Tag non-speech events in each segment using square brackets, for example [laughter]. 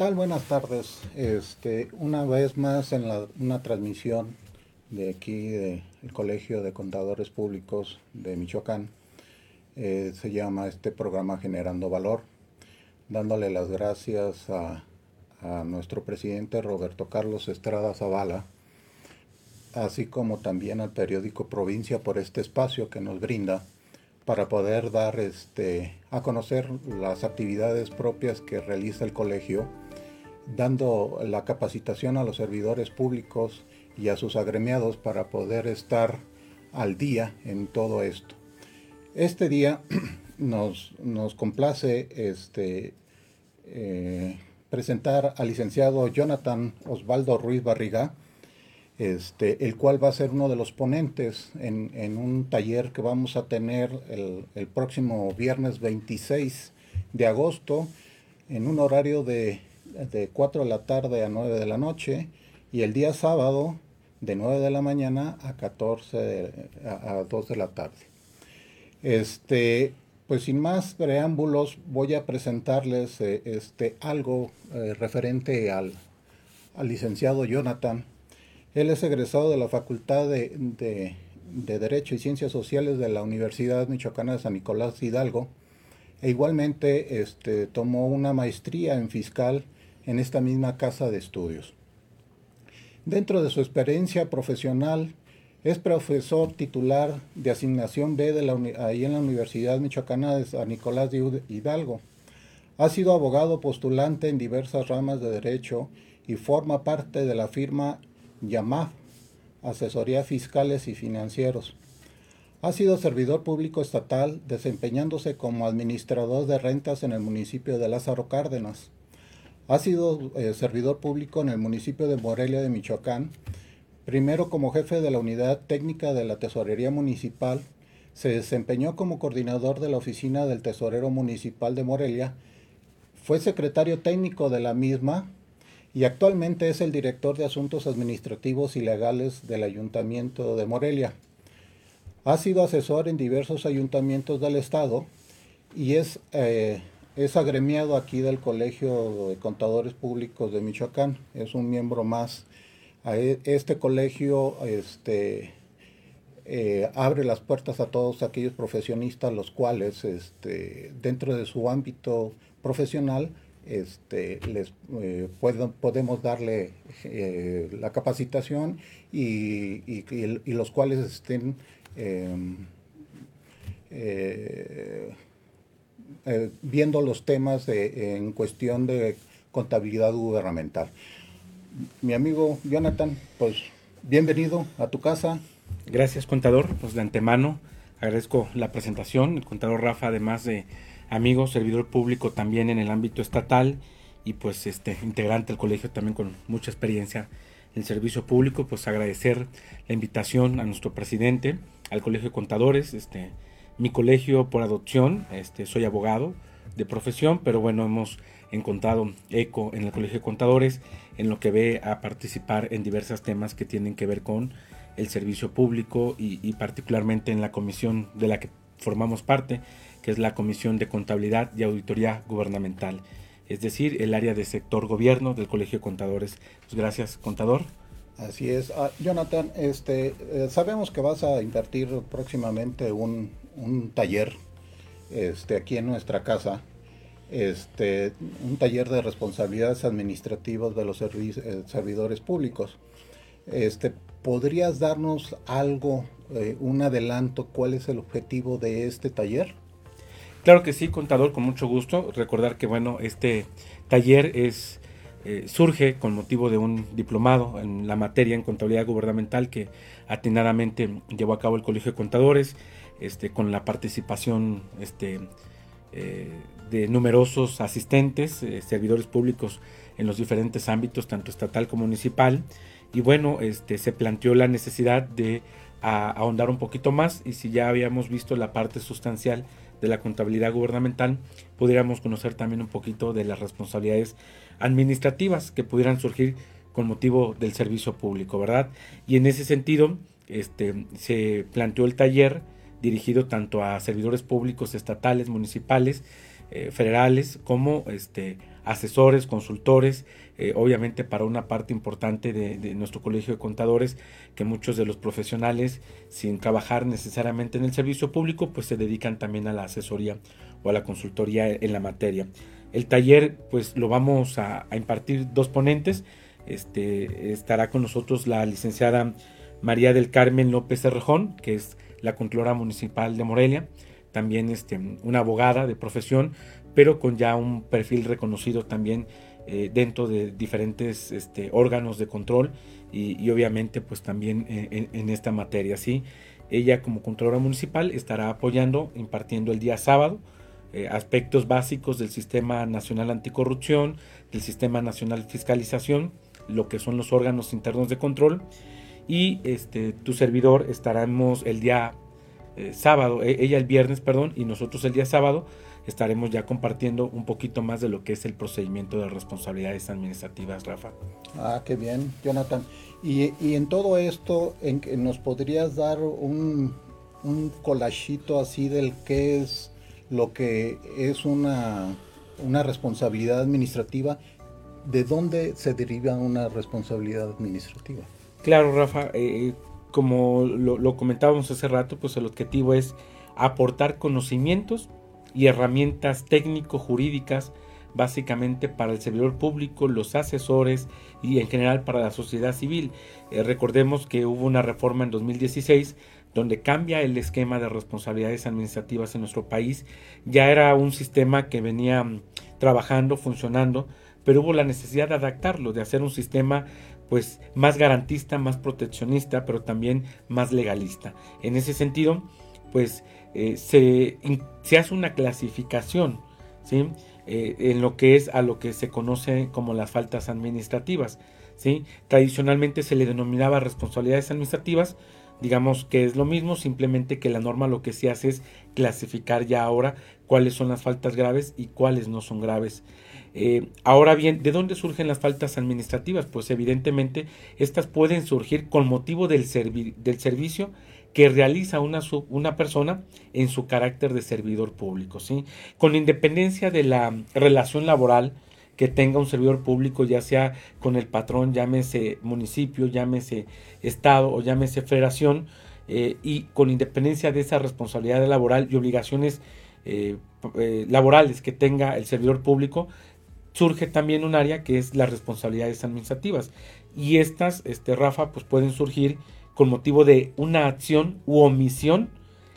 tal? Buenas tardes. Este, una vez más en la, una transmisión de aquí del Colegio de Contadores Públicos de Michoacán. Eh, se llama este programa Generando Valor, dándole las gracias a, a nuestro presidente Roberto Carlos Estrada Zavala, así como también al periódico Provincia por este espacio que nos brinda para poder dar este, a conocer las actividades propias que realiza el colegio, dando la capacitación a los servidores públicos y a sus agremiados para poder estar al día en todo esto. Este día [clears throat] nos, nos complace este, eh, presentar al licenciado Jonathan Osvaldo Ruiz Barriga, este, el cual va a ser uno de los ponentes en, un taller que vamos a tener el, próximo viernes 26 de agosto en un horario de, de 4 de la tarde a 9 de la noche y el día sábado de 9 de la mañana a 14 a, 2 de la tarde. Este, pues sin más preámbulos voy a presentarles eh, este, algo eh, referente al, al licenciado Jonathan él es egresado de la Facultad de, Derecho y Ciencias Sociales de la Universidad Michoacana de San Nicolás Hidalgo e igualmente este, tomó una maestría en fiscal en esta misma casa de estudios. Dentro de su experiencia profesional, es profesor titular de asignación B de la, ahí en la Universidad Michoacana de San Nicolás de Hidalgo. Ha sido abogado postulante en diversas ramas de derecho y forma parte de la firma YAMAF, Asesoría Fiscales y Financieros. Ha sido servidor público estatal desempeñándose como administrador de rentas en el municipio de Lázaro Cárdenas. Ha sido eh, servidor público en el municipio de Morelia de Michoacán, primero como jefe de la unidad técnica de la Tesorería Municipal, se desempeñó como coordinador de la oficina del Tesorero Municipal de Morelia, fue secretario técnico de la misma y actualmente es el director de Asuntos Administrativos y Legales del Ayuntamiento de Morelia. Ha sido asesor en diversos ayuntamientos del estado y es, eh, es agremiado aquí del Colegio de Contadores Públicos de Michoacán. Es un miembro más. E, este colegio este, eh, abre las puertas a todos aquellos profesionistas los cuales este, dentro de su ámbito profesional este, les eh, podemos darle eh, la capacitación y, los cuales estén em, eh, viendo los temas en cuestión de contabilidad gubernamental. Mi amigo Jonathan, pues bienvenido a tu casa. Gracias, contador. Pues de antemano agradezco la presentación. El contador Rafa, además de amigo, servidor público también en el ámbito estatal y pues este integrante del colegio también con mucha experiencia en servicio público, pues agradecer la invitación a nuestro presidente, al Colegio de Contadores, este mi colegio por adopción, este soy abogado de profesión, pero bueno, hemos encontrado eco en el Colegio de Contadores en lo que ve a participar en diversos temas que tienen que ver con el servicio público y, particularmente en la comisión de la que formamos parte, que es la Comisión de Contabilidad y Auditoría Gubernamental, es decir, el área de sector gobierno del Colegio de Contadores. Pues gracias, contador. Así es. Ah, Jonathan, este, eh, sabemos que vas a invertir próximamente un, taller este, aquí en nuestra casa, este, un taller de responsabilidades administrativas de los eh, servidores públicos. Este, ¿Podrías darnos algo, eh, un adelanto, cuál es el objetivo de este taller? Claro que sí, contador, con mucho gusto. Recordar que bueno, este taller es eh, surge con motivo de un diplomado en la materia en contabilidad gubernamental que atinadamente llevó a cabo el Colegio de Contadores, este, con la participación este, eh, de numerosos asistentes, eh, servidores públicos en los diferentes ámbitos, tanto estatal como municipal. Y bueno, este, se planteó la necesidad de ahondar un poquito más y si ya habíamos visto la parte sustancial de la contabilidad gubernamental, pudiéramos conocer también un poquito de las responsabilidades administrativas que pudieran surgir con motivo del servicio público, ¿verdad? Y en ese sentido, se planteó el taller dirigido tanto a servidores públicos estatales, municipales, eh, federales como este, asesores, consultores, eh, obviamente para una parte importante de, nuestro colegio de contadores, que muchos de los profesionales, sin trabajar necesariamente en el servicio público, pues se dedican también a la asesoría o a la consultoría en la materia. El taller, pues lo vamos a, impartir dos ponentes. Este, estará con nosotros la licenciada María del Carmen López Cerrejón, que es la Controlora Municipal de Morelia, también este, una abogada de profesión, pero con ya un perfil reconocido también eh, dentro de diferentes este, órganos de control y, obviamente pues también en, esta materia. ¿sí? Ella como Controlora Municipal estará apoyando, impartiendo el día sábado, eh, aspectos básicos del Sistema Nacional Anticorrupción, del Sistema Nacional Fiscalización, lo que son los órganos internos de control. Y este, tu servidor estaremos el día eh, sábado, e, ella el viernes, perdón, y nosotros el día sábado estaremos ya compartiendo un poquito más de lo que es el procedimiento de responsabilidades administrativas, Rafa. Ah, qué bien, Jonathan. Y, en todo esto, en, ¿nos podrías dar un, un collagito así del qué es lo que es una, una responsabilidad administrativa? ¿De dónde se deriva una responsabilidad administrativa? Claro, Rafa, eh, como lo, comentábamos hace rato, pues el objetivo es aportar conocimientos y herramientas técnico-jurídicas básicamente para el servidor público, los asesores y en general para la sociedad civil. Eh, recordemos que hubo una reforma en 2016 donde cambia el esquema de responsabilidades administrativas en nuestro país. Ya era un sistema que venía mm, trabajando, funcionando, pero hubo la necesidad de adaptarlo, de hacer un sistema pues más garantista, más proteccionista, pero también más legalista. En ese sentido, pues eh, se, hace una clasificación ¿sí? Eh, en lo que es a lo que se conoce como las faltas administrativas. ¿sí? Tradicionalmente se le denominaba responsabilidades administrativas, digamos que es lo mismo, simplemente que la norma lo que se hace es clasificar ya ahora cuáles son las faltas graves y cuáles no son graves. Eh, ahora bien, ¿de dónde surgen las faltas administrativas? Pues evidentemente estas pueden surgir con motivo del, servicio que realiza una, una, persona en su carácter de servidor público, ¿sí? Con independencia de la relación laboral que tenga un servidor público, ya sea con el patrón, llámese municipio, llámese estado o llámese federación, eh, y con independencia de esa responsabilidad laboral y obligaciones eh, laborales que tenga el servidor público, surge también un área que es las responsabilidades administrativas. Y estas, este, Rafa, pues pueden surgir con motivo de una acción u omisión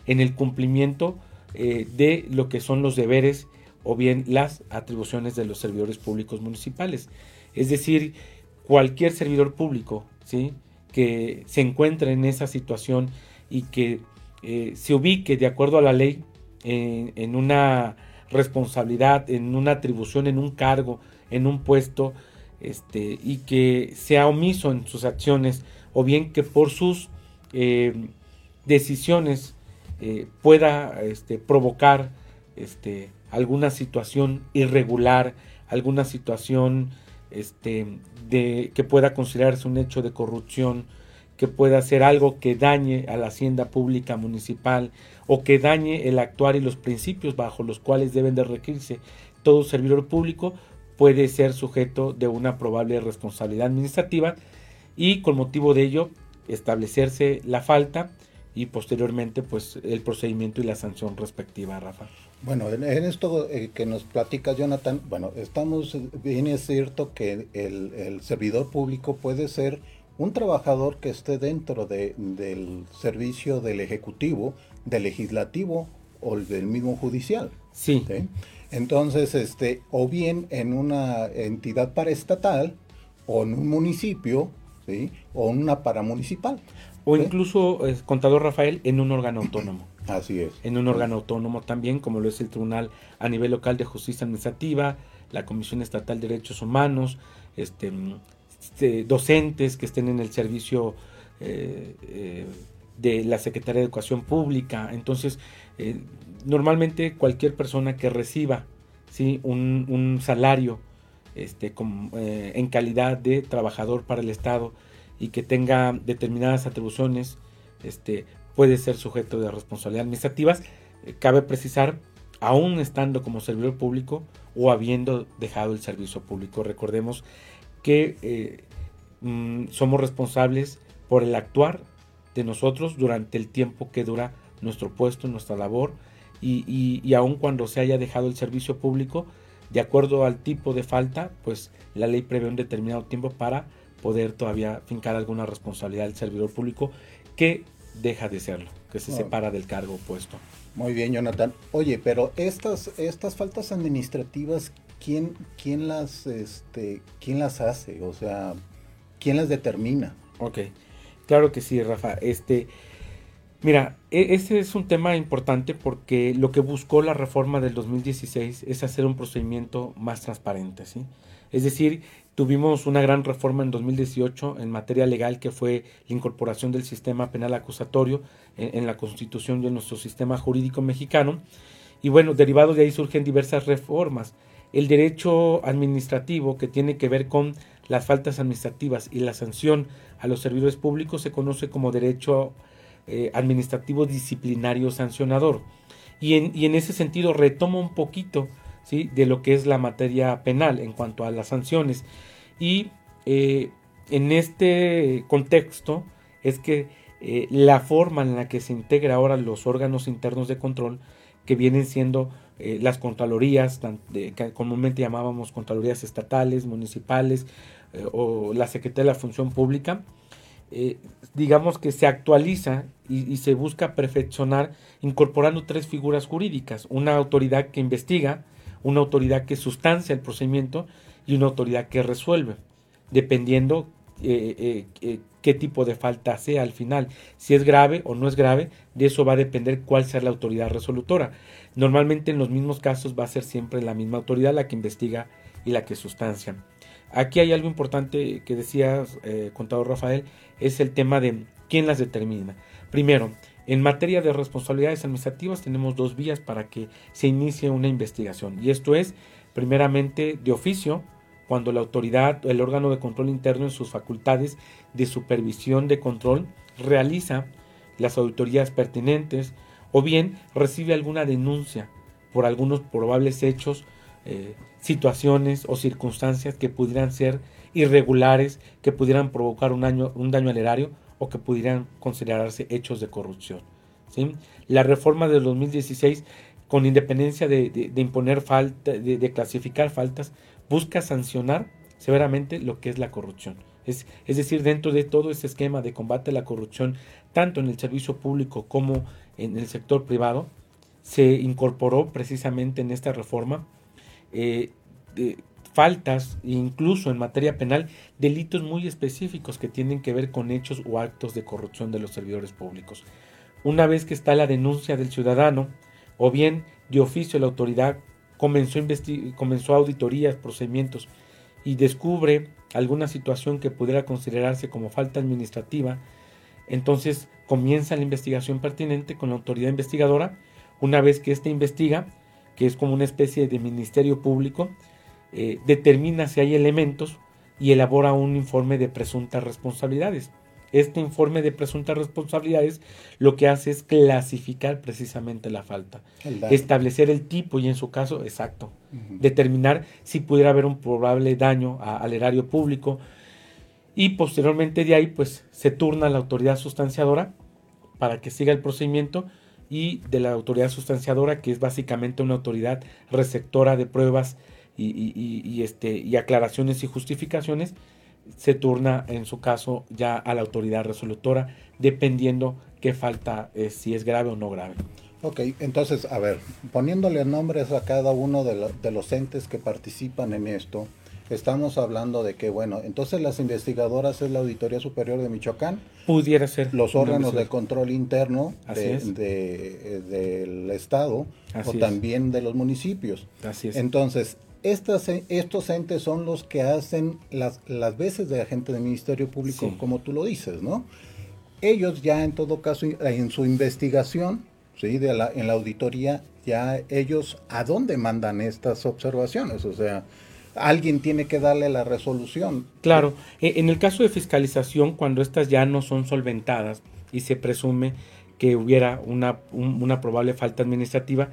en el cumplimiento eh, de lo que son los deberes o bien las atribuciones de los servidores públicos municipales. Es decir, cualquier servidor público ¿sí? que se encuentre en esa situación y que eh, se ubique de acuerdo a la ley en una responsabilidad, en una atribución, en un cargo, en un puesto, este, y que sea omiso en sus acciones, o bien que por sus eh, decisiones eh, pueda este, provocar este, alguna situación irregular, alguna situación que pueda considerarse un hecho de corrupción, que pueda ser algo que dañe a la hacienda pública municipal o que dañe el actuar y los principios bajo los cuales deben de regirse todo servidor público, puede ser sujeto de una probable responsabilidad administrativa y con motivo de ello establecerse la falta y posteriormente pues el procedimiento y la sanción respectiva, Rafa. Bueno, en, esto eh, que nos platica Jonathan, bueno, estamos, bien es cierto que el, el servidor público puede ser un trabajador que esté dentro de, del servicio del Ejecutivo, del Legislativo o del mismo judicial. Sí. Entonces, este, o bien en una entidad paraestatal, o en un municipio, ¿sí? o en una paramunicipal. O incluso, contador Rafael, en un órgano autónomo. [coughs] Así es. En un órgano autónomo también, como lo es el Tribunal a nivel local de Justicia Administrativa, la Comisión Estatal de Derechos Humanos, este, este, docentes que estén en el servicio eh, eh, de la Secretaría de Educación Pública. Entonces, eh, normalmente cualquier persona que reciba ¿sí? un, salario este, en calidad de trabajador para el Estado y que tenga determinadas atribuciones, este, puede ser sujeto de responsabilidad administrativas. cabe precisar aún estando como servidor público o habiendo dejado el servicio público. Recordemos que eh, mm, somos responsables por el actuar de nosotros durante el tiempo que dura nuestro puesto, nuestra labor, y, y, y aun cuando se haya dejado el servicio público, de acuerdo al tipo de falta, pues la ley prevé un determinado tiempo para poder todavía fincar alguna responsabilidad del servidor público que deja de serlo, que se separa del cargo puesto. Muy bien, Jonathan. Oye, pero estas, estas faltas administrativas, ¿quién, quién, las, este, ¿quién las hace? O sea, ¿quién las determina? Ok, claro que sí, Rafa. Este, mira, este es un tema importante porque lo que buscó la reforma del 2016 es hacer un procedimiento más transparente, ¿sí? Es decir, Tuvimos una gran reforma en 2018 en materia legal que fue la incorporación del sistema penal acusatorio en, la Constitución y en nuestro sistema jurídico mexicano. Y bueno, derivado de ahí surgen diversas reformas. El derecho administrativo que tiene que ver con las faltas administrativas y la sanción a los servidores públicos se conoce como derecho eh, administrativo disciplinario sancionador. Y en, y en ese sentido retomo un poquito ¿sí? de lo que es la materia penal en cuanto a las sanciones. Y eh, en este contexto es que eh, la forma en la que se integra ahora los órganos internos de control, que vienen siendo eh, las contralorías, que comúnmente llamábamos contralorías estatales, municipales o la Secretaría de la Función Pública, digamos que se actualiza y, y, se busca perfeccionar incorporando tres figuras jurídicas, una autoridad que investiga, una autoridad que sustancia el procedimiento y una autoridad que resuelve, dependiendo eh, eh, eh, qué tipo de falta sea al final. Si es grave o no es grave, de eso va a depender cuál sea la autoridad resolutora. Normalmente en los mismos casos va a ser siempre la misma autoridad la que investiga y la que sustancia. Aquí hay algo importante que decía contador Rafael, es el tema de quién las determina. Primero, en materia de responsabilidades administrativas tenemos dos vías para que se inicie una investigación y esto es primeramente de oficio, cuando la autoridad, el órgano de control interno en sus facultades de supervisión de control realiza las auditorías pertinentes o bien recibe alguna denuncia por algunos probables hechos, eh, situaciones o circunstancias que pudieran ser irregulares, que pudieran provocar un daño, un daño al erario o que pudieran considerarse hechos de corrupción. La reforma del 2016, con independencia de, imponer falta, de clasificar faltas, busca sancionar severamente lo que es la corrupción. Es, es, decir, dentro de todo ese esquema de combate a la corrupción, tanto en el servicio público como en el sector privado, se incorporó precisamente en esta reforma eh, faltas, incluso en materia penal, delitos muy específicos que tienen que ver con hechos o actos de corrupción de los servidores públicos. Una vez que está la denuncia del ciudadano, o bien de oficio la autoridad comenzó, comenzó auditorías, procedimientos y descubre alguna situación que pudiera considerarse como falta administrativa, entonces comienza la investigación pertinente con la autoridad investigadora. Una vez que éste investiga, que es como una especie de ministerio público, eh, determina si hay elementos y elabora un informe de presuntas responsabilidades. Este informe de presuntas responsabilidades lo que hace es clasificar precisamente la falta, establecer el tipo y en su caso, exacto, determinar si pudiera haber un probable daño al erario público. Y posteriormente de ahí pues se turna la autoridad sustanciadora para que siga el procedimiento y de la autoridad sustanciadora que es básicamente una autoridad receptora de pruebas y, este, y aclaraciones y justificaciones se turna en su caso ya a la autoridad resolutora, dependiendo qué falta, es, si es grave o no grave. Ok, entonces, a ver, poniéndole nombres a cada uno de, de, los entes que participan en esto, estamos hablando de que, bueno, entonces las investigadoras es la Auditoría Superior de Michoacán. Pudiera ser. Los órganos de control interno de, del Estado o también de los municipios. Así es. Entonces, estas, estos entes son los que hacen las, las veces de agente del Ministerio Público, como tú lo dices, ¿no? Ellos ya en todo caso, en su investigación, ¿sí? de la, en la auditoría, ya ellos a dónde mandan estas observaciones, o sea, alguien tiene que darle la resolución. Claro, e, en el caso de fiscalización, cuando estas ya no son solventadas y se presume que hubiera una, una probable falta administrativa,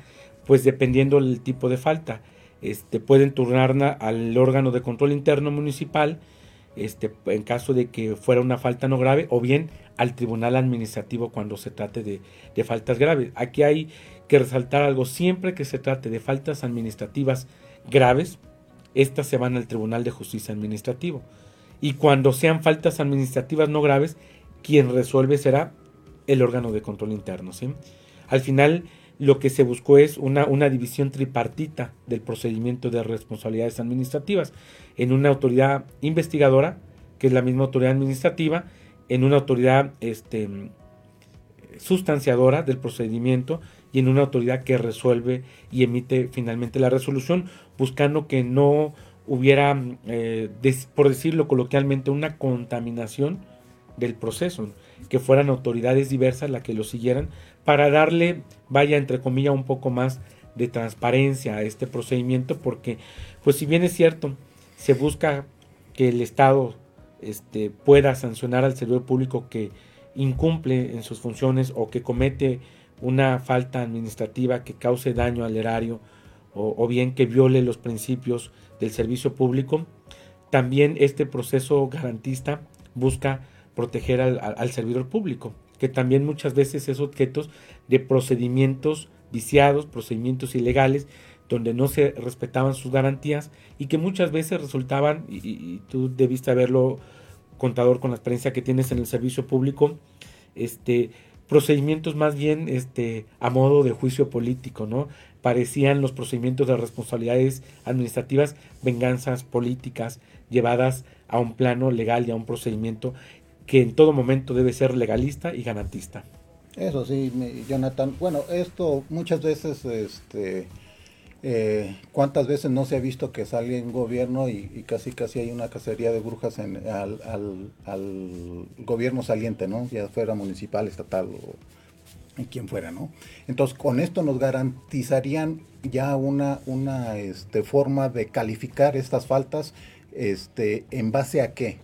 pues dependiendo del tipo de falta. Este, pueden turnar al órgano de control interno municipal este, en caso de que fuera una falta no grave o bien al tribunal administrativo cuando se trate de, faltas graves. Aquí hay que resaltar algo, siempre que se trate de faltas administrativas graves, estas se van al Tribunal de Justicia Administrativo. Y cuando sean faltas administrativas no graves, quien resuelve será el órgano de control interno. Al final, lo que se buscó es una, una división tripartita del procedimiento de responsabilidades administrativas en una autoridad investigadora, que es la misma autoridad administrativa, en una autoridad este, sustanciadora del procedimiento y en una autoridad que resuelve y emite finalmente la resolución, buscando que no hubiera, eh, por decirlo coloquialmente, una contaminación del proceso, que fueran autoridades diversas las que lo siguieran, para darle, vaya entre comillas, un poco más de transparencia a este procedimiento, porque, pues si bien es cierto, se busca que el Estado este, pueda sancionar al servidor público que incumple en sus funciones o que comete una falta administrativa que cause daño al erario o, bien que viole los principios del servicio público, también este proceso garantista busca proteger al servidor público que también muchas veces es objeto de procedimientos viciados, procedimientos ilegales, donde no se respetaban sus garantías y que muchas veces resultaban, y, tú debiste haberlo contador con la experiencia que tienes en el servicio público, este, procedimientos más bien este, a modo de juicio político, ¿no? Parecían los procedimientos de responsabilidades administrativas venganzas políticas llevadas a un plano legal y a un procedimiento que en todo momento debe ser legalista y garantista. Eso sí, Jonathan. Bueno, esto muchas veces, este, eh, ¿cuántas veces no se ha visto que sale en gobierno y, casi casi hay una cacería de brujas en, al, al, gobierno saliente, ¿no? Ya fuera municipal, estatal o quien fuera, ¿no? Entonces, con esto nos garantizarían ya una, una este, forma de calificar estas faltas, este, ¿en base a qué?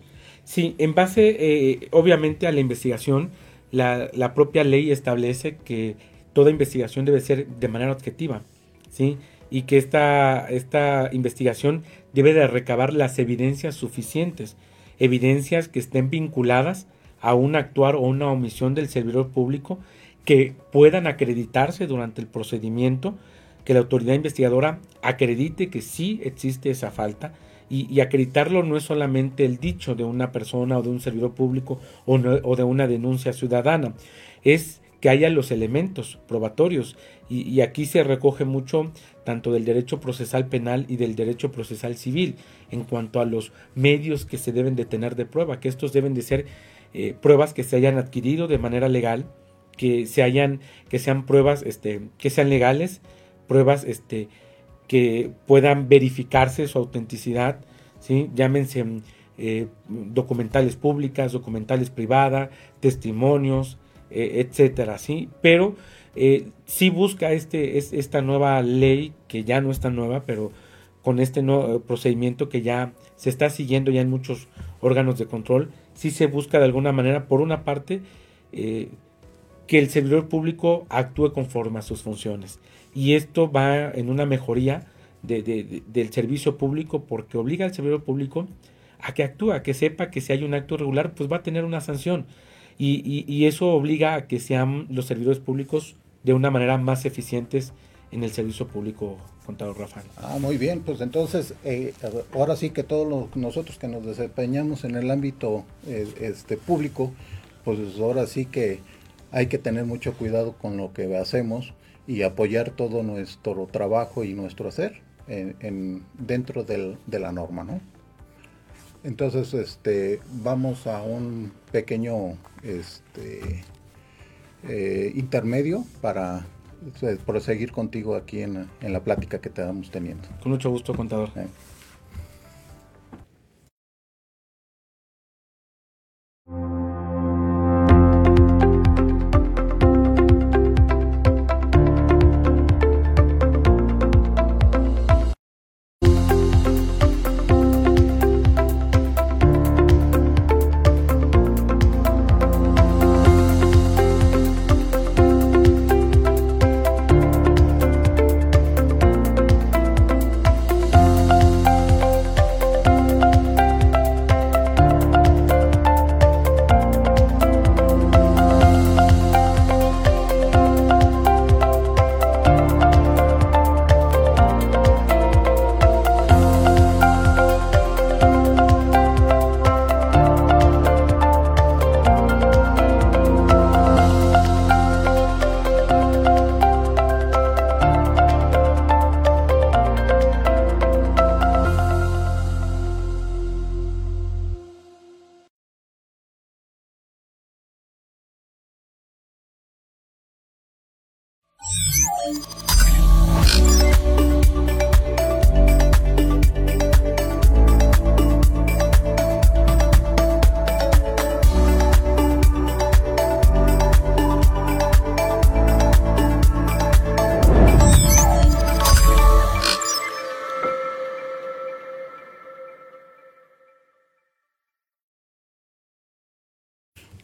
Sí, en base, eh, obviamente, a la investigación, la, la, propia ley establece que toda investigación debe ser de manera objetiva, ¿sí? Y que esta, esta investigación debe de recabar las evidencias suficientes, evidencias que estén vinculadas a un actuar o una omisión del servidor público que puedan acreditarse durante el procedimiento, que la autoridad investigadora acredite que sí existe esa falta, y, acreditarlo no es solamente el dicho de una persona o de un servidor público o, de una denuncia ciudadana, es que haya los elementos probatorios. Y, aquí se recoge mucho tanto del derecho procesal penal y del derecho procesal civil en cuanto a los medios que se deben de tener de prueba, que estos deben de ser eh, pruebas que se hayan adquirido de manera legal, que se hayan, que sean pruebas, este, que sean legales, pruebas, este, que puedan verificarse su autenticidad, ¿sí? llámense eh, documentales públicas, documentales privadas, testimonios, eh, etcétera, ¿sí? Pero eh, sí busca este, es, esta nueva ley, que ya no es tan nueva, pero con este nuevo procedimiento que ya se está siguiendo ya en muchos órganos de control, sí se busca de alguna manera, por una parte, que el servidor público actúe conforme a sus funciones y esto va en una mejoría del servicio público porque obliga al servidor público a que actúe, a que sepa que si hay un acto regular, pues va a tener una sanción. Y, eso obliga a que sean los servidores públicos de una manera más eficientes en el servicio público, contador Rafael. Ah, muy bien, pues entonces, eh, ahora sí que todos nosotros que nos desempeñamos en el ámbito eh, este, público, pues ahora sí que hay que tener mucho cuidado con lo que hacemos y apoyar todo nuestro trabajo y nuestro hacer en, dentro del, de la norma, ¿no? Entonces, este, vamos a un pequeño este, eh, intermedio para pues, proseguir contigo aquí en, en, la plática que te estamos teniendo. Con mucho gusto, contador. Eh.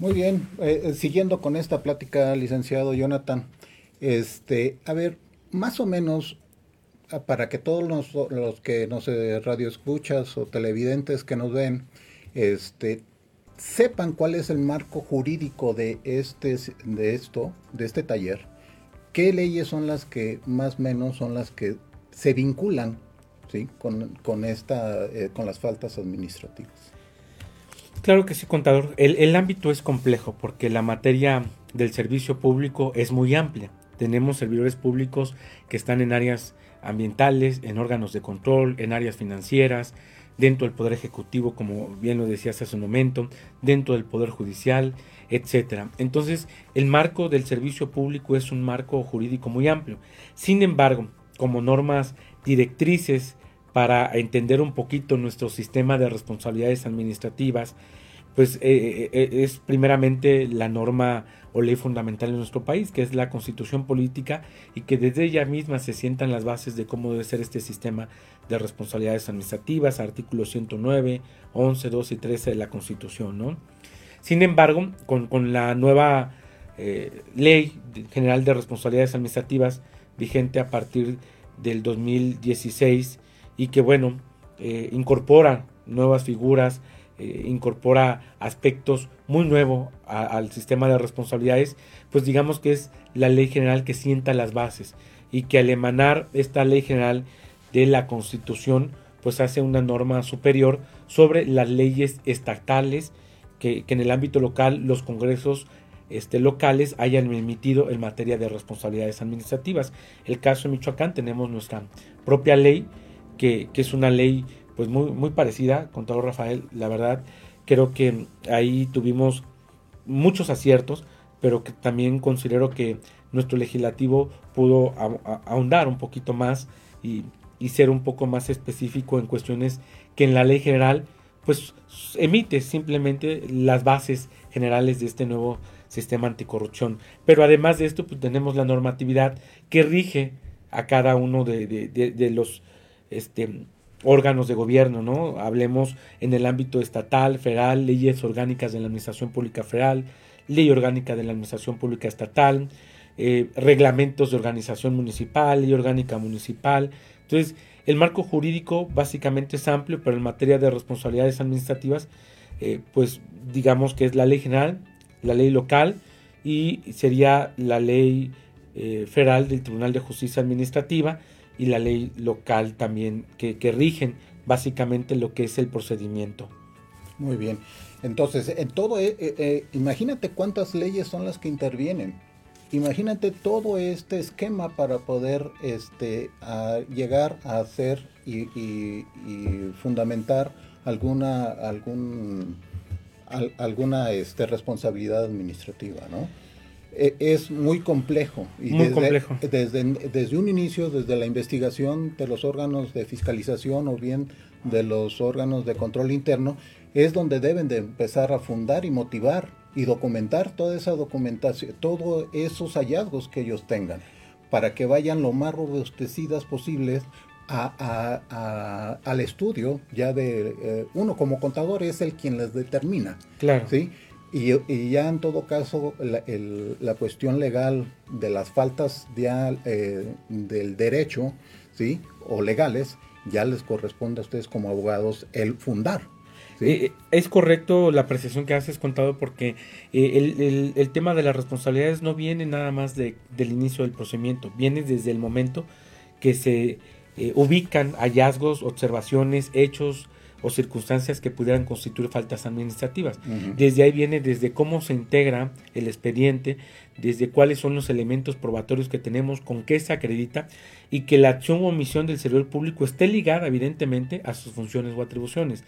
Muy bien, eh, eh, siguiendo con esta plática, licenciado Jonathan, este, a ver, más o menos ah, para que todos los, los que nos eh, radioescuchas o televidentes que nos ven, este, sepan cuál es el marco jurídico de este, de esto, de este taller, qué leyes son las que más o menos son las que se vinculan, ¿sí? con, con esta, con las faltas administrativas. Claro que sí, contador. El, ámbito es complejo porque la materia del servicio público es muy amplia. Tenemos servidores públicos que están en áreas ambientales, en órganos de control, en áreas financieras, dentro del Poder Ejecutivo, como bien lo decías hace un momento, dentro del Poder Judicial, etcétera. Entonces, el marco del servicio público es un marco jurídico muy amplio. Sin embargo, como normas directrices para entender un poquito nuestro sistema de responsabilidades administrativas, pues eh, eh, eh, es primeramente la norma o ley fundamental en nuestro país, que es la constitución política y que desde ella misma se sientan las bases de cómo debe ser este sistema de responsabilidades administrativas, artículos 109, 11, 12 y 13 de la constitución. ¿no? Sin embargo, con, con la nueva ley general de responsabilidades administrativas vigente a partir del 2016, y que bueno, eh, incorpora nuevas figuras, eh, incorpora aspectos muy nuevos al sistema de responsabilidades, pues digamos que es la ley general que sienta las bases y que al emanar esta ley general de la constitución, pues hace una norma superior sobre las leyes estatales que, que en el ámbito local los congresos este, locales hayan emitido en materia de responsabilidades administrativas. El caso de Michoacán tenemos nuestra propia ley que, es una ley pues muy, muy parecida, contador Rafael, la verdad, creo que ahí tuvimos muchos aciertos, pero que también considero que nuestro legislativo pudo ahondar un poquito más y, ser un poco más específico en cuestiones que en la ley general pues emite simplemente las bases generales de este nuevo sistema anticorrupción. Pero además de esto, pues tenemos la normatividad que rige a cada uno de, de los este, órganos de gobierno, ¿no? Hablemos en el ámbito estatal, federal, leyes orgánicas de la Administración Pública Federal, ley orgánica de la Administración Pública Estatal, eh, reglamentos de organización municipal, ley orgánica municipal. Entonces, el marco jurídico básicamente es amplio, pero en materia de responsabilidades administrativas, eh, pues digamos que es la ley general, la ley local y sería la ley eh, federal del Tribunal de Justicia Administrativa y la ley local también que, rigen básicamente lo que es el procedimiento. Muy bien. Entonces, en todo, eh, eh, eh, imagínate cuántas leyes son las que intervienen. Imagínate todo este esquema para poder este, llegar a hacer y, fundamentar alguna, algún, alguna este, responsabilidad administrativa, ¿no? E, es muy complejo. Y muy desde, complejo. Desde, desde un inicio, desde la investigación de los órganos de fiscalización o bien de los órganos de control interno, es donde deben de empezar a fundar y motivar y documentar toda esa documentación, todos esos hallazgos que ellos tengan, para que vayan lo más robustecidas posibles a, al estudio ya de eh, uno como contador es el quien les determina. Claro. ¿sí? Y, ya en todo caso, la, cuestión legal de las faltas eh, del derecho, ¿sí? O legales, ya les corresponde a ustedes como abogados el fundar. Eh, es correcto la apreciación que haces, contado, porque eh, el, tema de las responsabilidades no viene nada más del inicio del procedimiento, viene desde el momento que se ubican hallazgos, observaciones, hechos, o circunstancias que pudieran constituir faltas administrativas. Desde ahí viene desde cómo se integra el expediente, desde cuáles son los elementos probatorios que tenemos, con qué se acredita y que la acción o omisión del servidor público esté ligada evidentemente a sus funciones o atribuciones.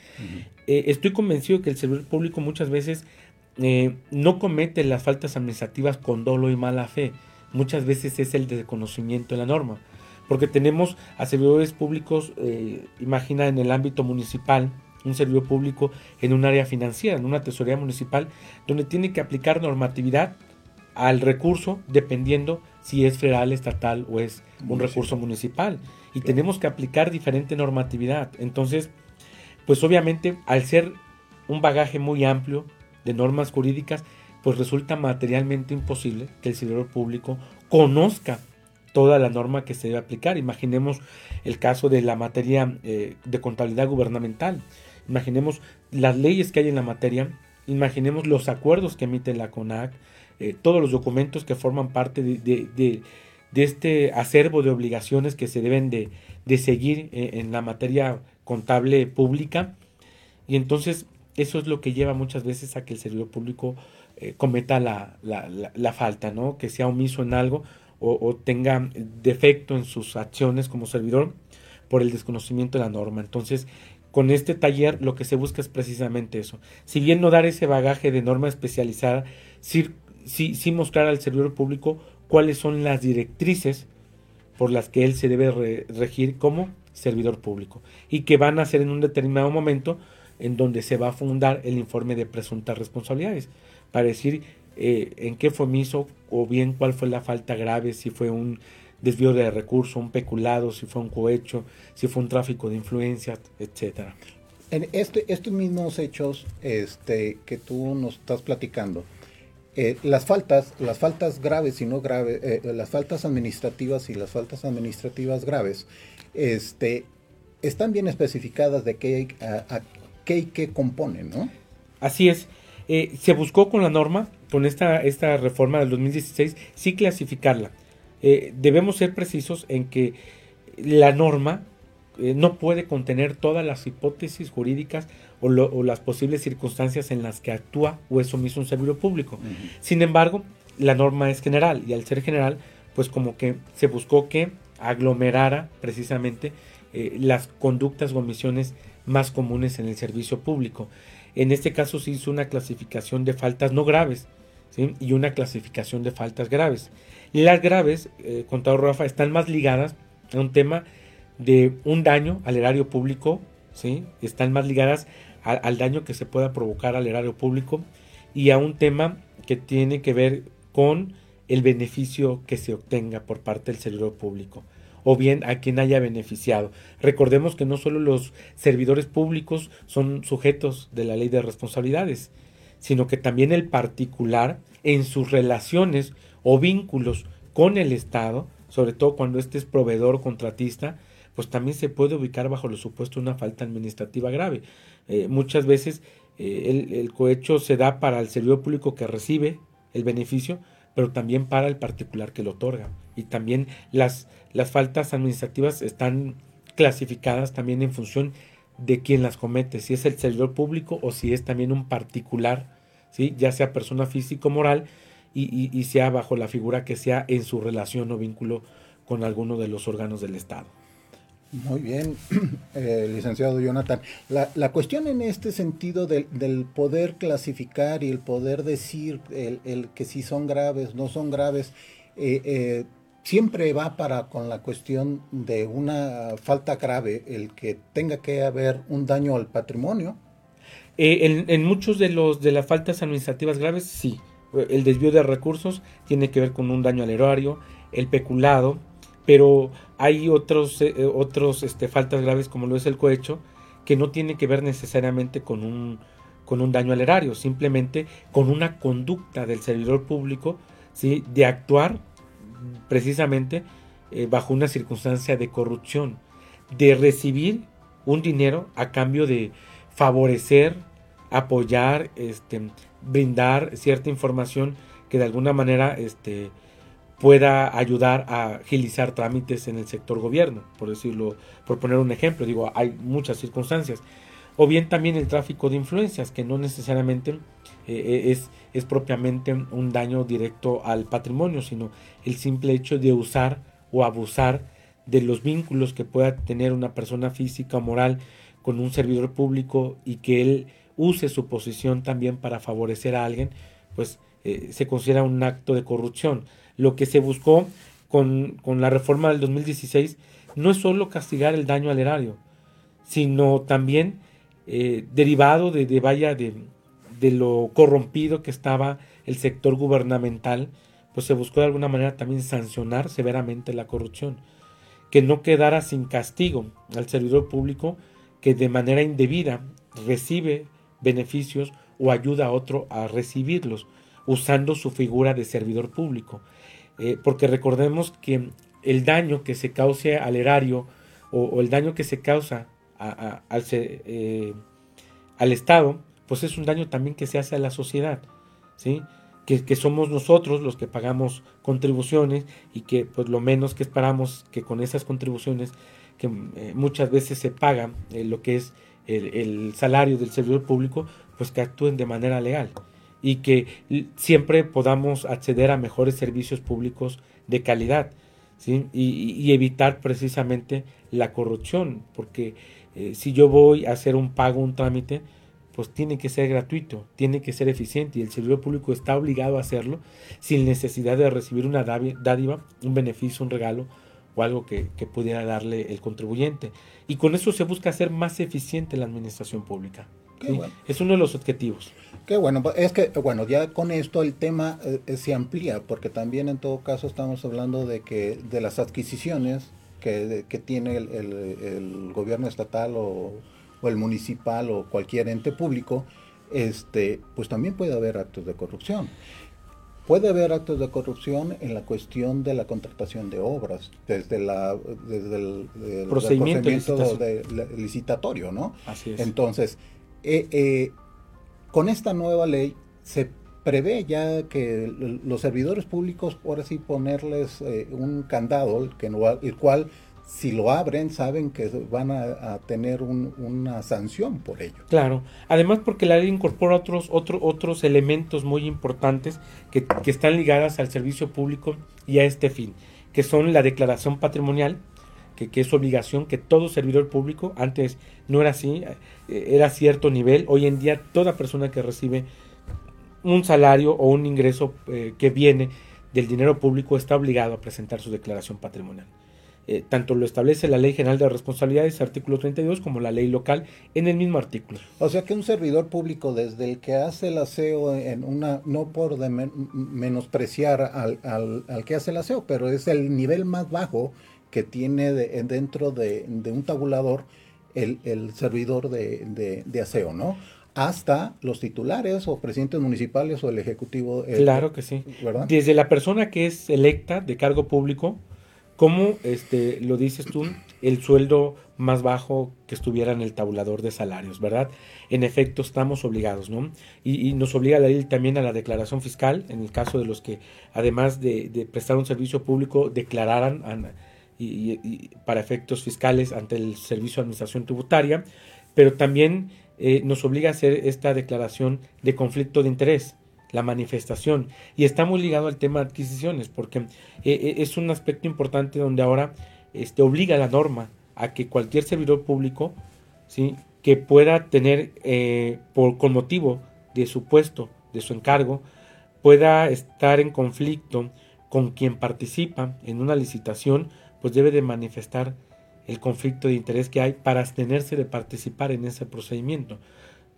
Eh, estoy convencido que el servidor público muchas veces eh, no comete las faltas administrativas con dolo y mala fe, muchas veces es el desconocimiento de la norma. Porque tenemos a servidores públicos, eh, imagina en el ámbito municipal, un servidor público en un área financiera, en una tesorería municipal, donde tiene que aplicar normatividad al recurso dependiendo si es federal, estatal o es un recurso municipal. Y tenemos que aplicar diferente normatividad. Entonces, pues obviamente al ser un bagaje muy amplio de normas jurídicas, pues resulta materialmente imposible que el servidor público conozca toda la norma que se debe aplicar. Imaginemos el caso de la materia eh, de contabilidad gubernamental. Imaginemos las leyes que hay en la materia. Imaginemos los acuerdos que emite la CONAC, eh, todos los documentos que forman parte de, este acervo de obligaciones que se deben de, seguir eh, en la materia contable pública. Y entonces eso es lo que lleva muchas veces a que el servidor público eh, cometa la, la, falta, ¿no? que sea omiso en algo o, tenga defecto en sus acciones como servidor por el desconocimiento de la norma. Entonces, con este taller lo que se busca es precisamente eso. Si bien no dar ese bagaje de norma especializada, sí, sí, mostrar al servidor público cuáles son las directrices por las que él se debe regir como servidor público y que van a ser en un determinado momento en donde se va a fundar el informe de presuntas responsabilidades para decir eh, en qué fue omiso o bien cuál fue la falta grave, si fue un desvío de recursos, un peculado, si fue un cohecho, si fue un tráfico de influencias, etcétera. En este, estos mismos hechos este, que tú nos estás platicando, eh, las faltas, las faltas graves y no graves, eh, las faltas administrativas y las faltas administrativas graves, este, están bien especificadas de qué, a, qué y qué componen, ¿no? Así es. Eh, se buscó con la norma, con esta, esta reforma del 2016, sí clasificarla. debemos ser precisos en que la norma no puede contener todas las hipótesis jurídicas o, las posibles circunstancias en las que actúa o es omiso un servidor público. Sin embargo, la norma es general y al ser general, pues como que se buscó que aglomerara precisamente eh, las conductas o omisiones más comunes en el servicio público. En este caso se hizo una clasificación de faltas no graves y una clasificación de faltas graves. Las graves, eh, contado Rafa, están más ligadas a un tema de un daño al erario público, ¿sí? están más ligadas al daño que se pueda provocar al erario público y a un tema que tiene que ver con el beneficio que se obtenga por parte del servidor público o bien a quien haya beneficiado. Recordemos que no solo los servidores públicos son sujetos de la ley de responsabilidades, sino que también el particular en sus relaciones o vínculos con el Estado, sobre todo cuando este es proveedor contratista, pues también se puede ubicar bajo los supuestos una falta administrativa grave. Eh, muchas veces eh, el, cohecho se da para el servidor público que recibe el beneficio, pero también para el particular que lo otorga. Y también las, las faltas administrativas están clasificadas también en función de quién las comete, si es el servidor público o si es también un particular, ¿sí? ya sea persona física o moral, y, y sea bajo la figura que sea en su relación o vínculo con alguno de los órganos del Estado. Muy bien, [clears throat] eh, licenciado Jonathan. La, la, cuestión en este sentido del, del, poder clasificar y el poder decir el, el, que si son graves, no son graves, eh, eh, siempre va para con la cuestión de una falta grave, el que tenga que haber un daño al patrimonio. En, en, muchos de los de las faltas administrativas graves, sí. El desvío de recursos tiene que ver con un daño al erario, el peculado, pero hay otros, eh, eh, otros este, faltas graves como lo es el cohecho, que no tiene que ver necesariamente con un, con un daño al erario, simplemente con una conducta del servidor público ¿sí? de actuar precisamente eh, bajo una circunstancia de corrupción, de recibir un dinero a cambio de favorecer, apoyar, este, brindar cierta información que de alguna manera este, pueda ayudar a agilizar trámites en el sector gobierno, por decirlo, por poner un ejemplo, digo, hay muchas circunstancias. O bien también el tráfico de influencias, que no necesariamente eh, eh, es, es propiamente un daño directo al patrimonio, sino el simple hecho de usar o abusar de los vínculos que pueda tener una persona física o moral con un servidor público y que él use su posición también para favorecer a alguien, pues eh, se considera un acto de corrupción. Lo que se buscó con, la reforma del 2016 no es solo castigar el daño al erario, sino también eh, derivado de, de vaya de, de lo corrompido que estaba el sector gubernamental, pues se buscó de alguna manera también sancionar severamente la corrupción, que no quedara sin castigo al servidor público que de manera indebida recibe beneficios o ayuda a otro a recibirlos, usando su figura de servidor público. Eh, porque recordemos que el daño que se cause al erario o, el daño que se causa al, eh, al Estado, pues es un daño también que se hace a la sociedad, ¿sí? Que, somos nosotros los que pagamos contribuciones y que pues lo menos que esperamos que con esas contribuciones que eh, muchas veces se paga eh, lo que es el, salario del servidor público, pues que actúen de manera legal y que siempre podamos acceder a mejores servicios públicos de calidad y, evitar precisamente la corrupción, porque eh, si yo voy a hacer un pago, un trámite, pues tiene que ser gratuito, tiene que ser eficiente y el servidor público está obligado a hacerlo sin necesidad de recibir una dádiva, un beneficio, un regalo o algo que, pudiera darle el contribuyente. Y con eso se busca hacer más eficiente la administración pública. Es uno de los objetivos. Qué bueno, pues, es que, bueno, ya con esto el tema eh, eh, se amplía, porque también en todo caso estamos hablando de que de las adquisiciones que, tiene el gobierno estatal o o el municipal o cualquier ente público, este, pues también puede haber actos de corrupción. Puede haber actos de corrupción en la cuestión de la contratación de obras, desde, la, desde el, procedimiento, licitatorio, ¿no? Así es. Entonces, eh, eh, con esta nueva ley se prevé ya que los servidores públicos, por así ponerles eh, un candado, que el cual si lo abren, saben que van a, tener una sanción por ello. Claro, además porque la ley incorpora otros, otros elementos muy importantes que, están ligadas al servicio público y a este fin, que son la declaración patrimonial, que, que, es obligación que todo servidor público, antes no era así, eh, era cierto nivel, hoy en día toda persona que recibe un salario o un ingreso eh, que viene del dinero público está obligado a presentar su declaración patrimonial. Eh, tanto lo establece la Ley General de Responsabilidades, artículo 32, como la ley local en el mismo artículo. O sea que un servidor público, desde el que hace el aseo, en una no por menospreciar al, al, que hace el aseo, pero es el nivel más bajo que tiene dentro de, un tabulador el, servidor de, aseo, ¿no? hasta los titulares o presidentes municipales o el ejecutivo. Eh, claro que sí. Desde la persona que es electa de cargo público ¿Cómo este, lo dices tú? El sueldo más bajo que estuviera en el tabulador de salarios, ¿verdad? En efecto, estamos obligados, ¿no? Y, nos obliga la ley también a la declaración fiscal, en el caso de los que, además de, prestar un servicio público, declararan y, para efectos fiscales ante el Servicio de Administración Tributaria, pero también eh, nos obliga a hacer esta declaración de conflicto de interés la manifestación. Y está muy ligado al tema de adquisiciones, porque eh, eh, es un aspecto importante donde ahora este, obliga la norma a que cualquier servidor público ¿sí? que pueda tener, eh, por, con motivo de su puesto, de su encargo, pueda estar en conflicto con quien participa en una licitación, pues debe de manifestar el conflicto de interés que hay para abstenerse de participar en ese procedimiento.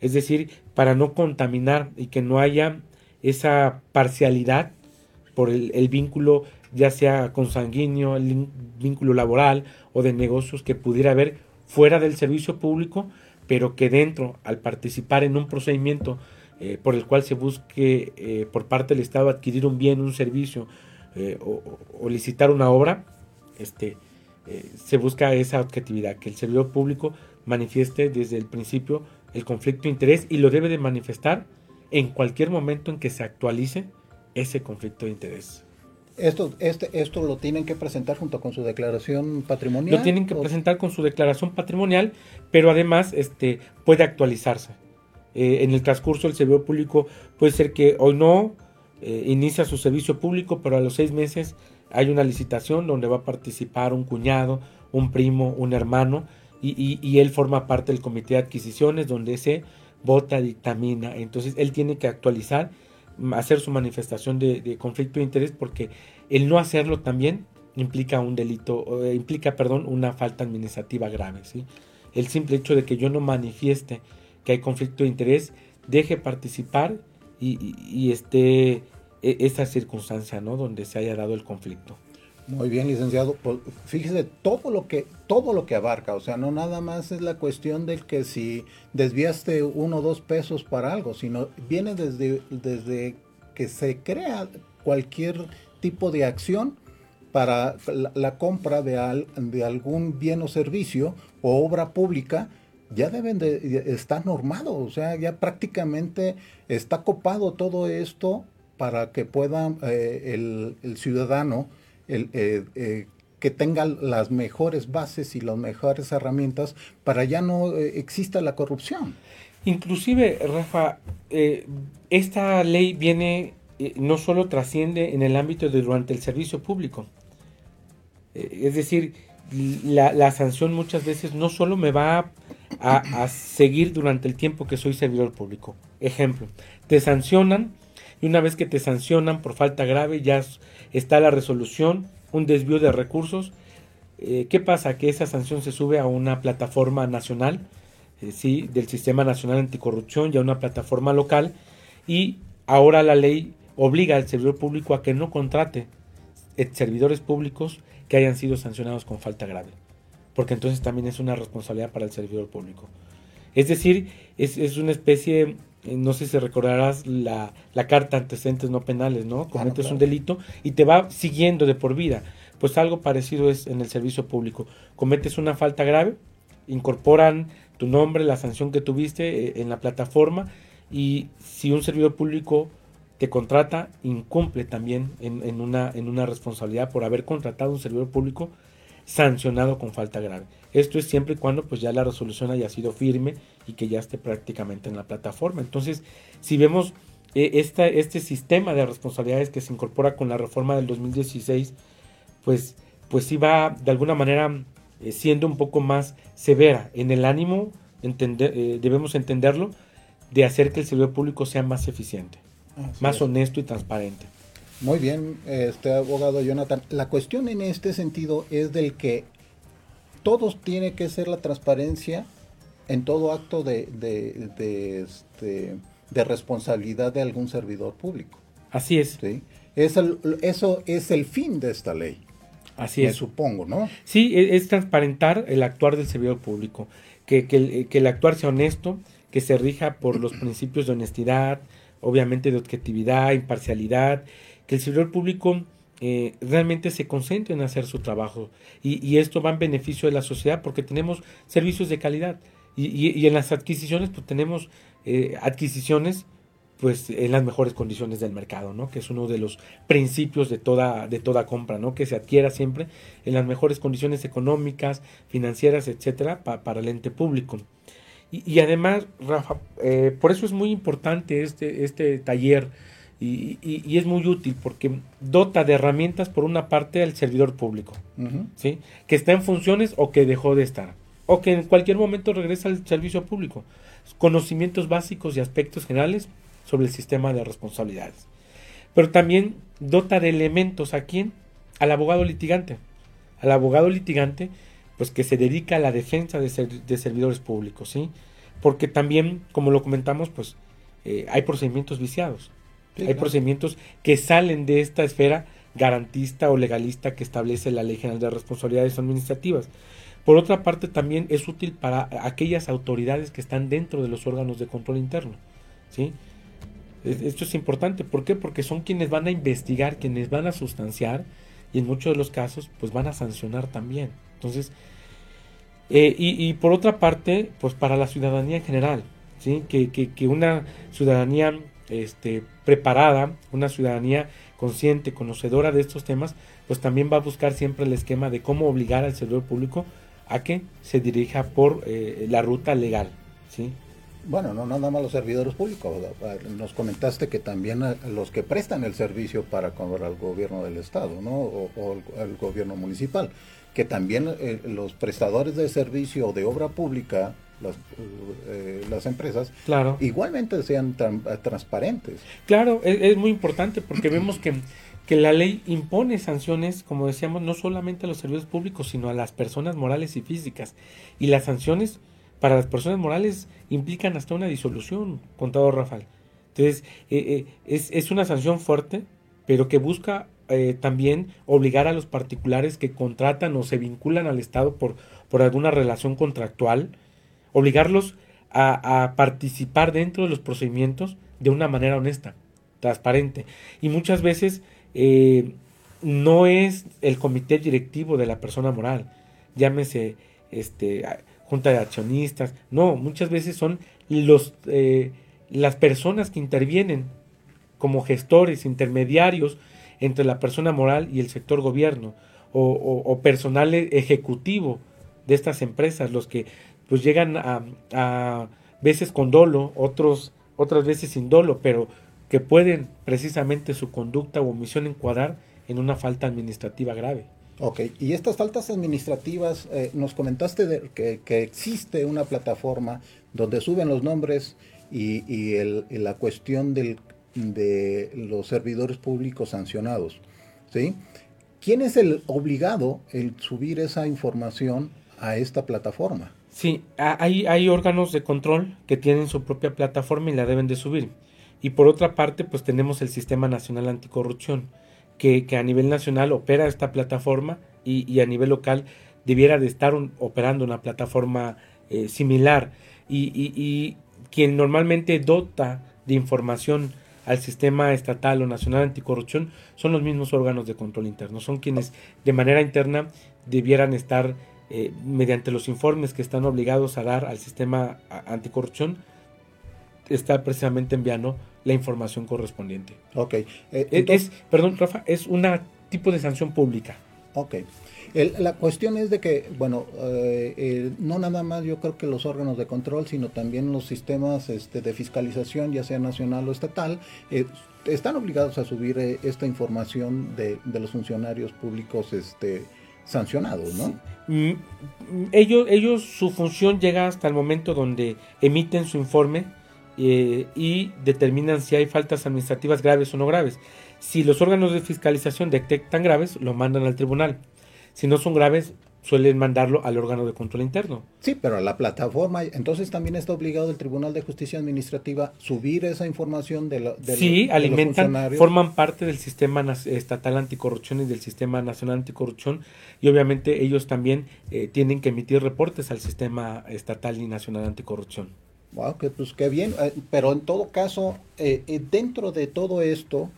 Es decir, para no contaminar y que no haya esa parcialidad por el, vínculo ya sea consanguíneo, el vínculo laboral o de negocios que pudiera haber fuera del servicio público, pero que dentro, al participar en un procedimiento eh, por el cual se busque eh, por parte del Estado adquirir un bien, un servicio eh, o, licitar una obra, este, se busca esa objetividad, que el servidor público manifieste desde el principio el conflicto de interés y lo debe de manifestar en cualquier momento en que se actualice ese conflicto de interés. Esto, este, esto lo tienen que presentar junto con su declaración patrimonial. Lo tienen que presentar con su declaración patrimonial, pero además este, puede actualizarse. Eh, en el transcurso del servidor público puede ser que hoy no eh, inicia su servicio público, pero a los seis meses hay una licitación donde va a participar un cuñado, un primo, un hermano, y, y él forma parte del comité de adquisiciones donde se vota, dictamina. Entonces él tiene que actualizar hacer su manifestación de, conflicto de interés porque el no hacerlo también implica un delito, eh, implica, perdón, una falta administrativa grave, ¿sí? El simple hecho de que yo no manifieste que hay conflicto de interés, deje participar y, y, esté e, esa circunstancia, ¿no? Donde se haya dado el conflicto. Muy bien, licenciado. Pues, fíjese todo lo que todo lo que abarca, o sea, no nada más es la cuestión de que si desviaste uno o dos pesos para algo, sino viene desde desde que se crea cualquier tipo de acción para la, compra de, de algún bien o servicio o obra pública ya deben de estar normado, o sea, ya prácticamente está copado todo esto para que pueda eh, el, ciudadano eh, eh, que tenga las mejores bases y las mejores herramientas para ya no exista la corrupción. Inclusive, Rafa, esta ley viene, no solo trasciende en el ámbito de durante el servicio público. es decir, la, sanción muchas veces no solo me va a seguir durante el tiempo que soy servidor público. Ejemplo, te sancionan y una vez que te sancionan por falta grave ya está la resolución, un desvío de recursos. Eh, ¿Qué pasa? Que esa sanción se sube a una plataforma nacional, eh, sí, del Sistema Nacional Anticorrupción y a una plataforma local y ahora la ley obliga al servidor público a que no contrate eh, servidores públicos que hayan sido sancionados con falta grave, porque entonces también es una responsabilidad para el servidor público. Es decir, es, es una especie no sé si recordarás la, la carta antecedentes no penales, ¿no? Cometes un delito y te va siguiendo de por vida. Pues algo parecido es en el servicio público. Cometes una falta grave, incorporan tu nombre, la sanción que tuviste eh, en la plataforma y si un servidor público te contrata, incumple también en, en, una, en una responsabilidad por haber contratado un servidor público sancionado con falta grave. Esto es siempre y cuando pues ya la resolución haya sido firme y que ya esté prácticamente en la plataforma. Entonces, si vemos eh, este sistema de responsabilidades que se incorpora con la reforma del 2016, pues, pues sí va de alguna manera eh, siendo un poco más severa en el ánimo, entender, eh, debemos entenderlo, de hacer que el servidor público sea más eficiente, más honesto y transparente. Muy bien, este abogado Jonathan. La cuestión en este sentido es del que todos tiene que ser la transparencia en todo acto de, de, este, de responsabilidad de algún servidor público. Así es. ¿sí? es el, eso es el fin de esta ley. Así es. supongo, ¿no? Sí, e, es, transparentar el actuar del servidor público, que, que, que el actuar sea honesto, que se rija por los [clears throat] principios de honestidad, obviamente de objetividad, imparcialidad, que el servidor público eh, realmente se concentre en hacer su trabajo y, esto va en beneficio de la sociedad porque tenemos servicios de calidad y, en las adquisiciones pues tenemos eh, adquisiciones pues en las mejores condiciones del mercado, ¿no? Que es uno de los principios de toda, de toda compra, ¿no? Que se adquiera siempre en las mejores condiciones económicas, financieras, etcétera, para el ente público. Y, además, Rafa, eh, por eso es muy importante este, este taller y, es muy útil porque dota de herramientas por una parte al servidor público, ¿sí? que está en funciones o que dejó de estar, o que en cualquier momento regresa al servicio público. Conocimientos básicos y aspectos generales sobre el sistema de responsabilidades. Pero también dota de elementos a quién? Al abogado litigante. Al abogado litigante, pues que se dedica a la defensa de, servidores públicos, ¿sí? Porque también, como lo comentamos, pues eh, hay procedimientos viciados hay procedimientos que salen de esta esfera garantista o legalista que establece la Ley General de Responsabilidades Administrativas. Por otra parte, también es útil para aquellas autoridades que están dentro de los órganos de control interno. ¿sí? Esto es importante. ¿Por qué? Porque son quienes van a investigar, quienes van a sustanciar y en muchos de los casos pues van a sancionar también. Entonces, eh, y, por otra parte, pues para la ciudadanía en general, ¿sí? que, que, que una ciudadanía este, preparada, una ciudadanía consciente, conocedora de estos temas, pues también va a buscar siempre el esquema de cómo obligar al servidor público a que se dirija por eh, la ruta legal, ¿sí? Bueno, no nada más los servidores públicos. Nos comentaste que también los que prestan el servicio para el gobierno del estado, ¿no? O, el, gobierno municipal, que también eh, los prestadores de servicio de obra pública las, eh, las empresas, claro. igualmente sean transparentes. Claro, es, muy importante porque vemos que, que la ley impone sanciones, como decíamos, no solamente a los servicios públicos, sino a las personas morales y físicas. Y las sanciones para las personas morales implican hasta una disolución, contador Rafael. Entonces, eh, eh, es, es, una sanción fuerte, pero que busca eh, también obligar a los particulares que contratan o se vinculan al Estado por, por alguna relación contractual, obligarlos a, participar dentro de los procedimientos de una manera honesta, transparente. Y muchas veces eh, no es el comité directivo de la persona moral, llámese este, junta de accionistas, no, muchas veces son los, eh, las personas que intervienen como gestores, intermediarios, entre la persona moral y el sector gobierno o, personal ejecutivo de estas empresas, los que pues llegan a, a, veces con dolo, otros, otras veces sin dolo, pero que pueden precisamente su conducta o omisión encuadrar en una falta administrativa grave. Ok, y estas faltas administrativas, eh, nos comentaste de que, que, existe una plataforma donde suben los nombres y, y, el, y la cuestión del de los servidores públicos sancionados. ¿sí? ¿Quién es el obligado en subir esa información a esta plataforma? Sí, hay, hay órganos de control que tienen su propia plataforma y la deben de subir. Y por otra parte, pues tenemos el Sistema Nacional Anticorrupción, que, que a nivel nacional opera esta plataforma y, y, a nivel local debiera de estar operando una plataforma eh, similar. Y, y, quien normalmente dota de información al sistema estatal o nacional anticorrupción son los mismos órganos de control interno, son quienes de manera interna debieran estar eh, mediante los informes que están obligados a dar al sistema anticorrupción, está precisamente enviando la información correspondiente. Ok. Eh, es, perdón, Rafa, es un tipo de sanción pública. Ok la cuestión es de que, bueno, eh, no nada más yo creo que los órganos de control, sino también los sistemas este, de fiscalización, ya sea nacional o estatal, eh, están obligados a subir eh, esta información de, los funcionarios públicos este, sancionados, ¿no? Mm, ellos, ellos, su función llega hasta el momento donde emiten su informe y determinan si hay faltas administrativas graves o no graves. Si los órganos de fiscalización detectan graves, lo mandan al tribunal. Si no son graves, suelen mandarlo al órgano de control interno. Sí, pero a la plataforma, entonces también está obligado el Tribunal de Justicia Administrativa subir esa información de, lo, de Sí, alimentan, forman parte del sistema estatal anticorrupción y del sistema nacional anticorrupción y obviamente ellos también eh, tienen que emitir reportes al sistema estatal y nacional anticorrupción. Wow, que pues qué bien, eh, pero en todo caso, eh, dentro de todo esto,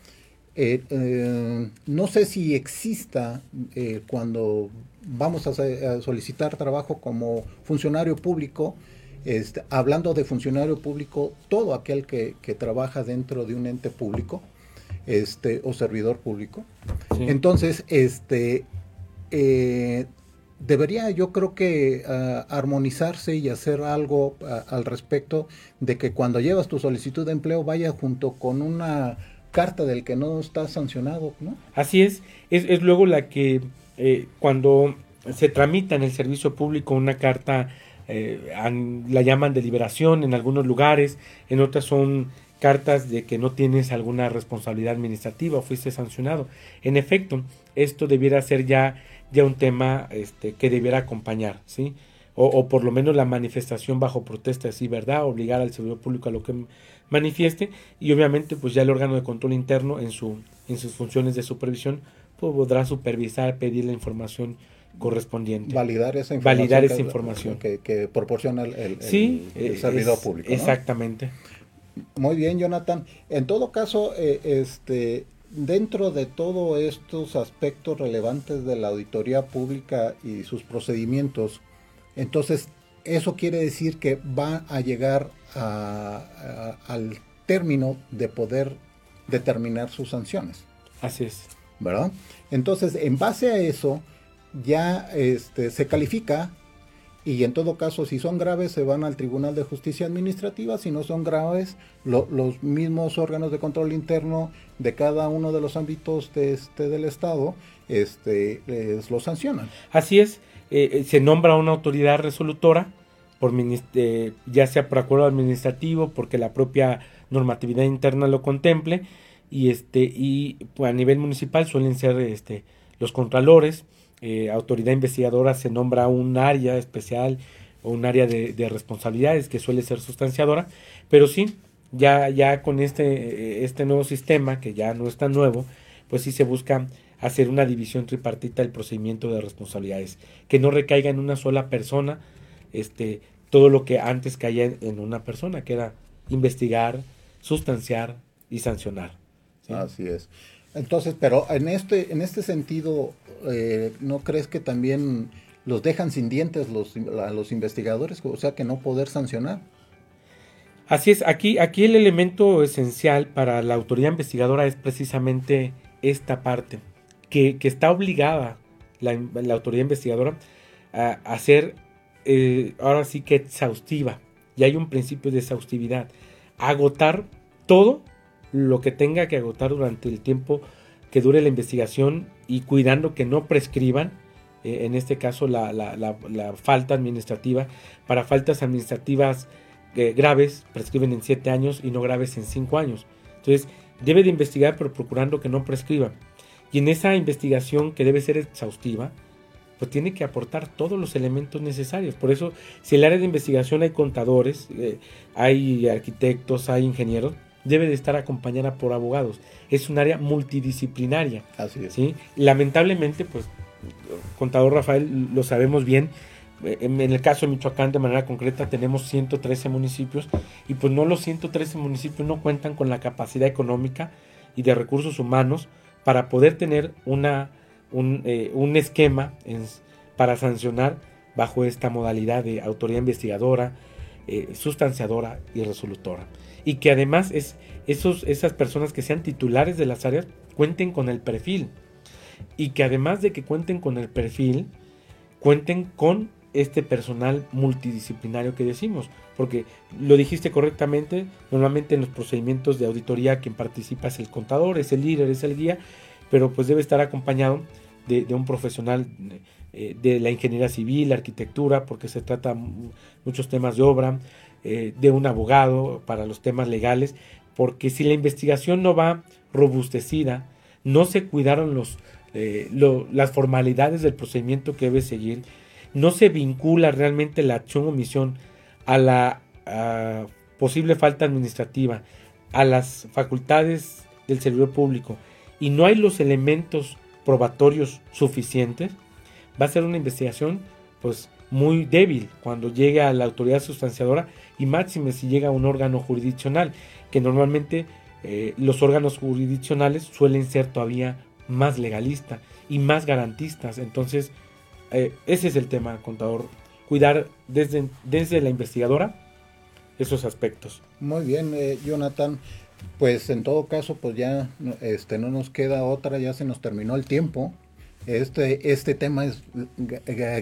eh, eh, no sé si exista eh, cuando vamos a, solicitar trabajo como funcionario público, este, hablando de funcionario público, todo aquel que, trabaja dentro de un ente público este, o servidor público. Entonces, este, debería yo creo que ah, armonizarse y hacer algo ah, al respecto de que cuando llevas tu solicitud de empleo vaya junto con una carta del que no está sancionado, ¿no? Así es, es, luego la que eh, cuando se tramita en el servicio público una carta, eh, la llaman de liberación en algunos lugares, en otras son cartas de que no tienes alguna responsabilidad administrativa o fuiste sancionado. En efecto, esto debiera ser ya, ya un tema este, que debiera acompañar, ¿sí? O, o, por lo menos la manifestación bajo protesta, sí, ¿verdad? Obligar al servidor público a lo que manifieste y obviamente pues ya el órgano de control interno en, su, en sus funciones de supervisión pues, podrá supervisar, pedir la información correspondiente. Validar esa información. Validar esa información. Que, proporciona el, el, servidor público. Exactamente. Muy bien, Jonathan. En todo caso, eh, este, dentro de todos estos aspectos relevantes de la auditoría pública y sus procedimientos, entonces eso quiere decir que va a llegar al término de poder determinar sus sanciones. Así es. ¿Verdad? Entonces, en base a eso, ya este, se califica y en todo caso, si son graves, se van al Tribunal de Justicia Administrativa. Si no son graves, los mismos órganos de control interno de cada uno de los ámbitos de este, del Estado este, les lo sancionan. Así es. Eh, eh, se nombra una autoridad resolutora por eh, ya sea por acuerdo administrativo, porque la propia normatividad interna lo contemple, y este y pues, a nivel municipal suelen ser este los contralores, eh, autoridad investigadora se nombra un área especial o un área de, de, responsabilidades que suele ser sustanciadora, pero sí, ya, ya con este, este nuevo sistema, que ya no es tan nuevo, pues sí se busca hacer una división tripartita del procedimiento de responsabilidades, que no recaiga en una sola persona este, todo lo que antes caía en una persona, que era investigar, sustanciar y sancionar. Así es. Entonces, pero en este, en este sentido, eh, ¿no crees que también los dejan sin dientes los, a los investigadores? O sea, que no poder sancionar. Así es, aquí, aquí el elemento esencial para la autoridad investigadora es precisamente esta parte, que, está obligada la, autoridad investigadora a, hacer eh, ahora sí que exhaustiva, y hay un principio de exhaustividad, agotar todo lo que tenga que agotar durante el tiempo que dure la investigación y cuidando que no prescriban, eh, en este caso la, falta administrativa, para faltas administrativas eh, graves prescriben en 7 años y no graves en 5 años. Entonces, debe de investigar pero procurando que no prescriba. Y en esa investigación que debe ser exhaustiva, pues tiene que aportar todos los elementos necesarios. Por eso, si en el área de investigación hay contadores, eh, hay arquitectos, hay ingenieros, debe de estar acompañada por abogados. Es un área multidisciplinaria. Así es. ¿sí? Lamentablemente, pues, contador Rafael, lo sabemos bien, en el caso de Michoacán de manera concreta tenemos 113 municipios y pues no los 113 municipios no cuentan con la capacidad económica y de recursos humanos para poder tener una, un, eh, esquema para sancionar bajo esta modalidad de autoridad investigadora, eh, sustanciadora y resolutora y que además es esos, esas personas que sean titulares de las áreas cuenten con el perfil. Y que además de que cuenten con el perfil, cuenten con este personal multidisciplinario que decimos, porque lo dijiste correctamente, normalmente en los procedimientos de auditoría quien participa es el contador, es el líder, es el guía, pero pues debe estar acompañado de, un profesional eh, de la ingeniería civil, arquitectura, porque se trata muchos temas de obra, eh, de un abogado para los temas legales, porque si la investigación no va robustecida, no se cuidaron los, eh, las formalidades del procedimiento que debe seguir, no se vincula realmente la acción o omisión a la posible falta administrativa, a las facultades del servidor público y no hay los elementos probatorios suficientes, va a ser una investigación pues muy débil cuando llegue a la autoridad sustanciadora y máxime si llega a un órgano jurisdiccional, que normalmente eh, los órganos jurisdiccionales suelen ser todavía más legalistas y más garantistas. Entonces, eh, ese es el tema, contador. Cuidar desde, desde la investigadora esos aspectos. Muy bien, eh, Jonathan. Pues en todo caso, pues ya este, no nos queda otra, ya se nos terminó el tiempo. Este, este tema es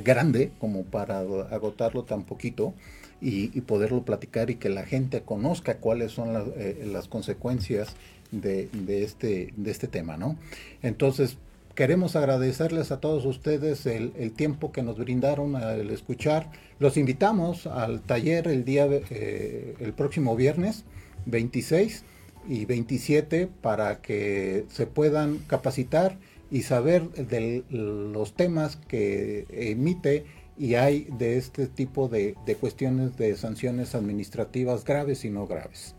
grande como para agotarlo tan poquito y, poderlo platicar y que la gente conozca cuáles son eh, las consecuencias de, este, de este tema, ¿no? Entonces, queremos agradecerles a todos ustedes el, tiempo que nos brindaron al escuchar. Los invitamos al taller el día, eh, el próximo viernes 26 y 27 para que se puedan capacitar y saber de los temas que emite y hay de este tipo de, cuestiones de sanciones administrativas graves y no graves.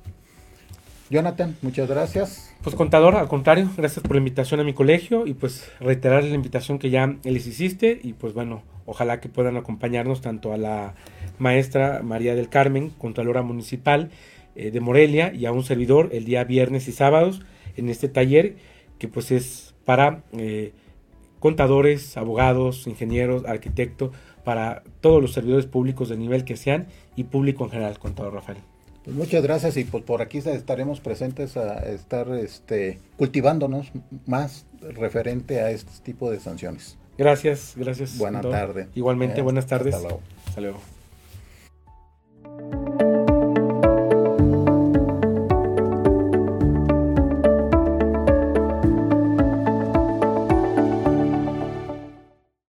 Jonathan, muchas gracias. Pues contador, al contrario, gracias por la invitación a mi colegio y pues reiterar la invitación que ya les hiciste y pues bueno, ojalá que puedan acompañarnos tanto a la maestra María del Carmen, Contralora Municipal eh, de Morelia y a un servidor el día viernes y sábados en este taller que pues es para eh, contadores, abogados, ingenieros, arquitectos, para todos los servidores públicos de nivel que sean y público en general, contador Rafael. Pues muchas gracias y pues por aquí estaremos presentes a estar este, cultivándonos más referente a este tipo de sanciones. Gracias, gracias. Buenas tardes. Igualmente, buenas tardes. Hasta luego. Hasta luego.